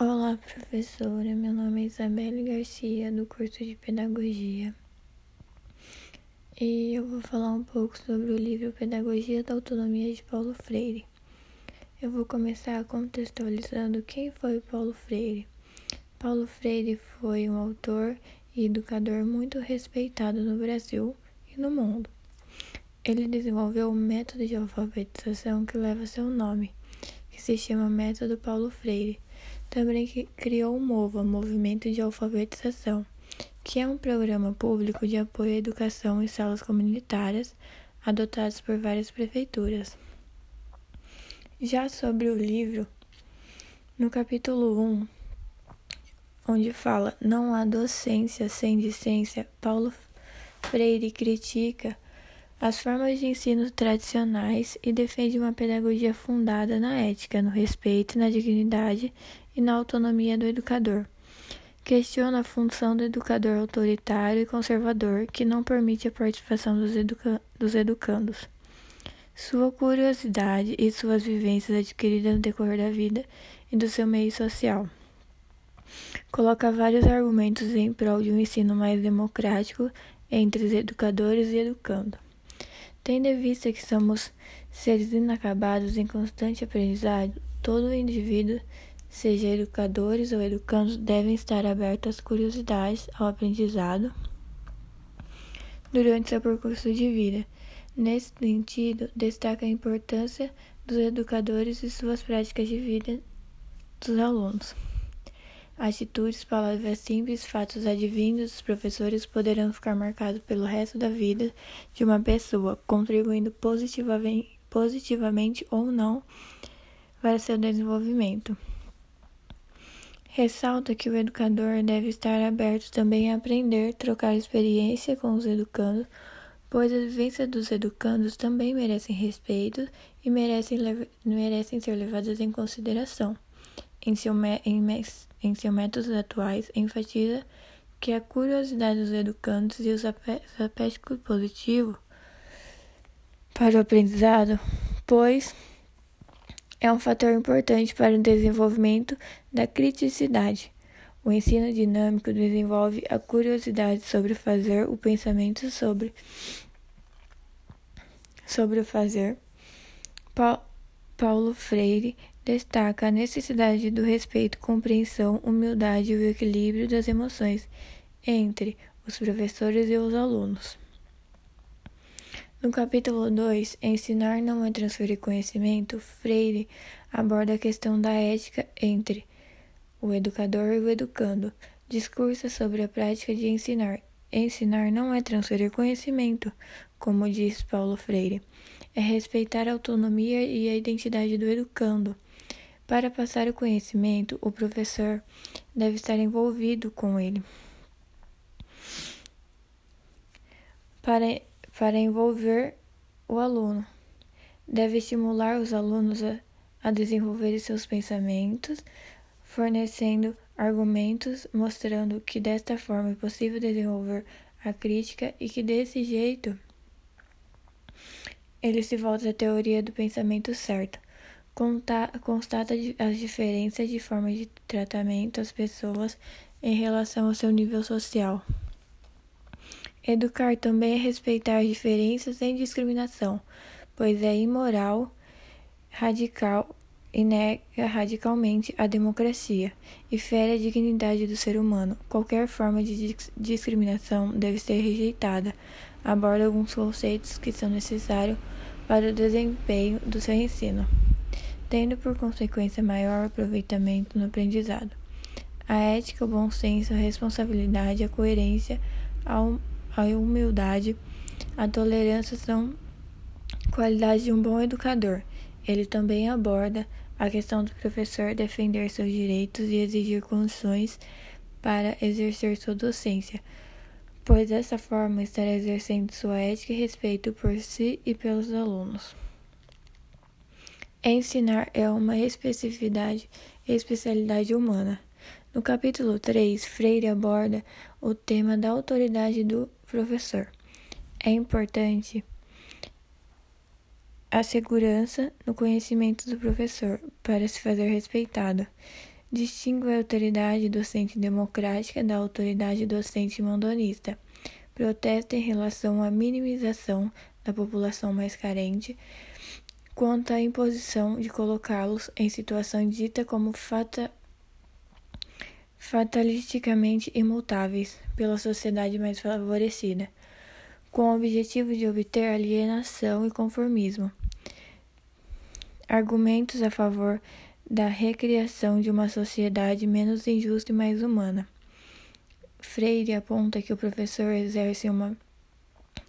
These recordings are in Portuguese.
Olá, professora. Meu nome é Isabelle Garcia, do curso de Pedagogia. E eu vou falar um pouco sobre o livro Pedagogia da Autonomia de Paulo Freire. Eu vou começar contextualizando quem foi Paulo Freire. Paulo Freire foi um autor e educador muito respeitado no Brasil e no mundo. Ele desenvolveu um método de alfabetização que leva seu nome, que se chama Método Paulo Freire também criou o MOVA, Movimento de Alfabetização, que é um programa público de apoio à educação em salas comunitárias adotados por várias prefeituras. Já sobre o livro, no capítulo 1, onde fala Não há docência sem discência, Paulo Freire critica as formas de ensino tradicionais e defende uma pedagogia fundada na ética, no respeito, na dignidade e na autonomia do educador. Questiona a função do educador autoritário e conservador que não permite a participação dos, educa dos educandos. Sua curiosidade e suas vivências adquiridas no decorrer da vida e do seu meio social. Coloca vários argumentos em prol de um ensino mais democrático entre os educadores e educando. Tendo em vista que somos seres inacabados em constante aprendizado, todo indivíduo, seja educadores ou educandos, devem estar abertos às curiosidades, ao aprendizado durante seu percurso de vida. Nesse sentido, destaca a importância dos educadores e suas práticas de vida dos alunos. Atitudes, palavras simples, fatos advindos dos professores poderão ficar marcados pelo resto da vida de uma pessoa, contribuindo positivamente, positivamente ou não para seu desenvolvimento. Ressalta que o educador deve estar aberto também a aprender, trocar experiência com os educandos, pois as vivências dos educandos também merecem respeito e merecem, merecem ser levadas em consideração. Em, seu, em, em seus métodos atuais, enfatiza que a curiosidade dos educandos e os aspectos positivos para o aprendizado, pois é um fator importante para o desenvolvimento da criticidade. O ensino dinâmico desenvolve a curiosidade sobre fazer, o pensamento sobre, sobre o fazer. Paulo Freire destaca a necessidade do respeito, compreensão, humildade e o equilíbrio das emoções entre os professores e os alunos. No capítulo 2, Ensinar não é transferir conhecimento, Freire aborda a questão da ética entre o educador e o educando. Discursa sobre a prática de ensinar. Ensinar não é transferir conhecimento, como diz Paulo Freire, é respeitar a autonomia e a identidade do educando para passar o conhecimento, o professor deve estar envolvido com ele. Para, para envolver o aluno, deve estimular os alunos a, a desenvolver seus pensamentos, fornecendo argumentos, mostrando que desta forma é possível desenvolver a crítica e que desse jeito ele se volta à teoria do pensamento certo constata as diferenças de forma de tratamento às pessoas em relação ao seu nível social. Educar também é respeitar diferenças sem discriminação, pois é imoral, radical e nega radicalmente a democracia e fere a dignidade do ser humano. Qualquer forma de discriminação deve ser rejeitada. Aborda alguns conceitos que são necessários para o desempenho do seu ensino tendo por consequência maior aproveitamento no aprendizado. A ética, o bom senso, a responsabilidade, a coerência, a humildade, a tolerância são qualidades de um bom educador. Ele também aborda a questão do professor defender seus direitos e exigir condições para exercer sua docência, pois dessa forma estará exercendo sua ética e respeito por si e pelos alunos. Ensinar é uma especificidade e especialidade humana. No capítulo 3, Freire aborda o tema da autoridade do professor. É importante a segurança no conhecimento do professor para se fazer respeitado. Distingue a autoridade docente democrática da autoridade docente mandonista. Protesta em relação à minimização da população mais carente, quanto à imposição de colocá-los em situação dita como fata, fatalisticamente imutáveis pela sociedade mais favorecida, com o objetivo de obter alienação e conformismo. Argumentos a favor da recriação de uma sociedade menos injusta e mais humana. Freire aponta que o professor exerce uma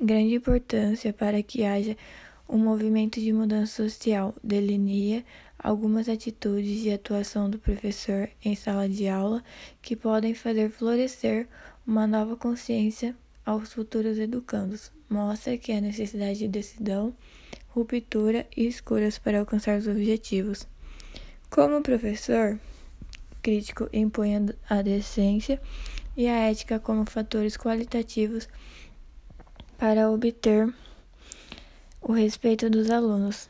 grande importância para que haja um movimento de mudança social, delinea algumas atitudes de atuação do professor em sala de aula que podem fazer florescer uma nova consciência aos futuros educandos. Mostra que há necessidade de decisão, ruptura e escolhas para alcançar os objetivos. Como professor, crítico impõe a decência e a ética como fatores qualitativos para obter o respeito dos alunos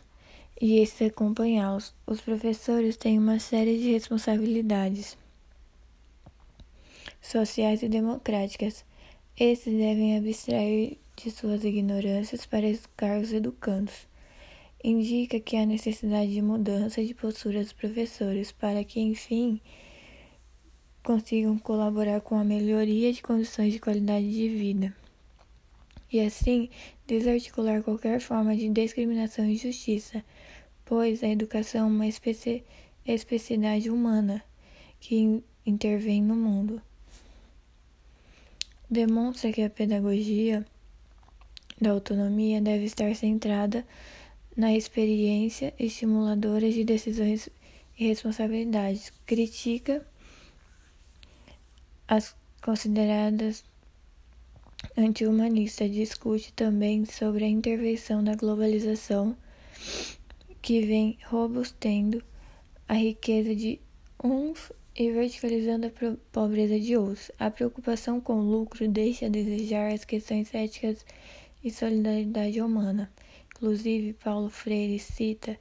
e esse acompanhá-los. Os professores têm uma série de responsabilidades sociais e democráticas. Esses devem abstrair de suas ignorâncias para educar os educandos indica que há necessidade de mudança de postura dos professores para que, enfim, consigam colaborar com a melhoria de condições de qualidade de vida e assim desarticular qualquer forma de discriminação e injustiça, pois a educação é uma especi especialidade humana que intervém no mundo. Demonstra que a pedagogia da autonomia deve estar centrada na experiência estimuladora de decisões e responsabilidades. Critica as consideradas anti-humanistas. Discute também sobre a intervenção da globalização que vem robustendo a riqueza de uns e verticalizando a pobreza de outros. A preocupação com o lucro deixa a desejar as questões éticas e solidariedade humana. Inclusive, Paulo Freire cita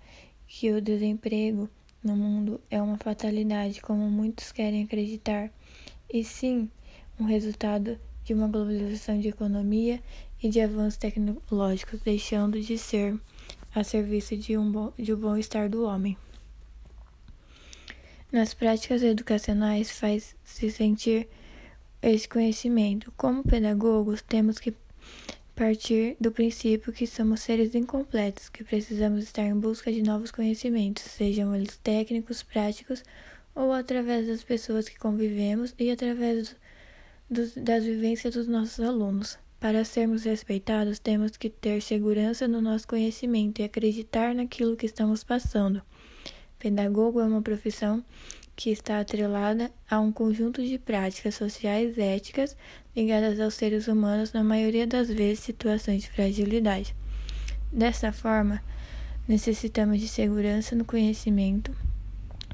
que o desemprego no mundo é uma fatalidade, como muitos querem acreditar, e sim um resultado de uma globalização de economia e de avanços tecnológicos, deixando de ser a serviço de um bom, de um bom-estar do homem. Nas práticas educacionais faz-se sentir esse conhecimento. Como pedagogos, temos que partir do princípio que somos seres incompletos, que precisamos estar em busca de novos conhecimentos, sejam eles técnicos, práticos ou através das pessoas que convivemos e através do, das vivências dos nossos alunos. Para sermos respeitados, temos que ter segurança no nosso conhecimento e acreditar naquilo que estamos passando. Pedagogo é uma profissão que está atrelada a um conjunto de práticas sociais e éticas ligadas aos seres humanos, na maioria das vezes situações de fragilidade. Dessa forma, necessitamos de segurança no conhecimento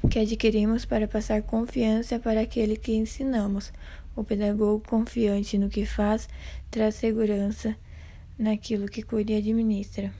que adquirimos para passar confiança para aquele que ensinamos. O pedagogo confiante no que faz traz segurança naquilo que cuida e administra.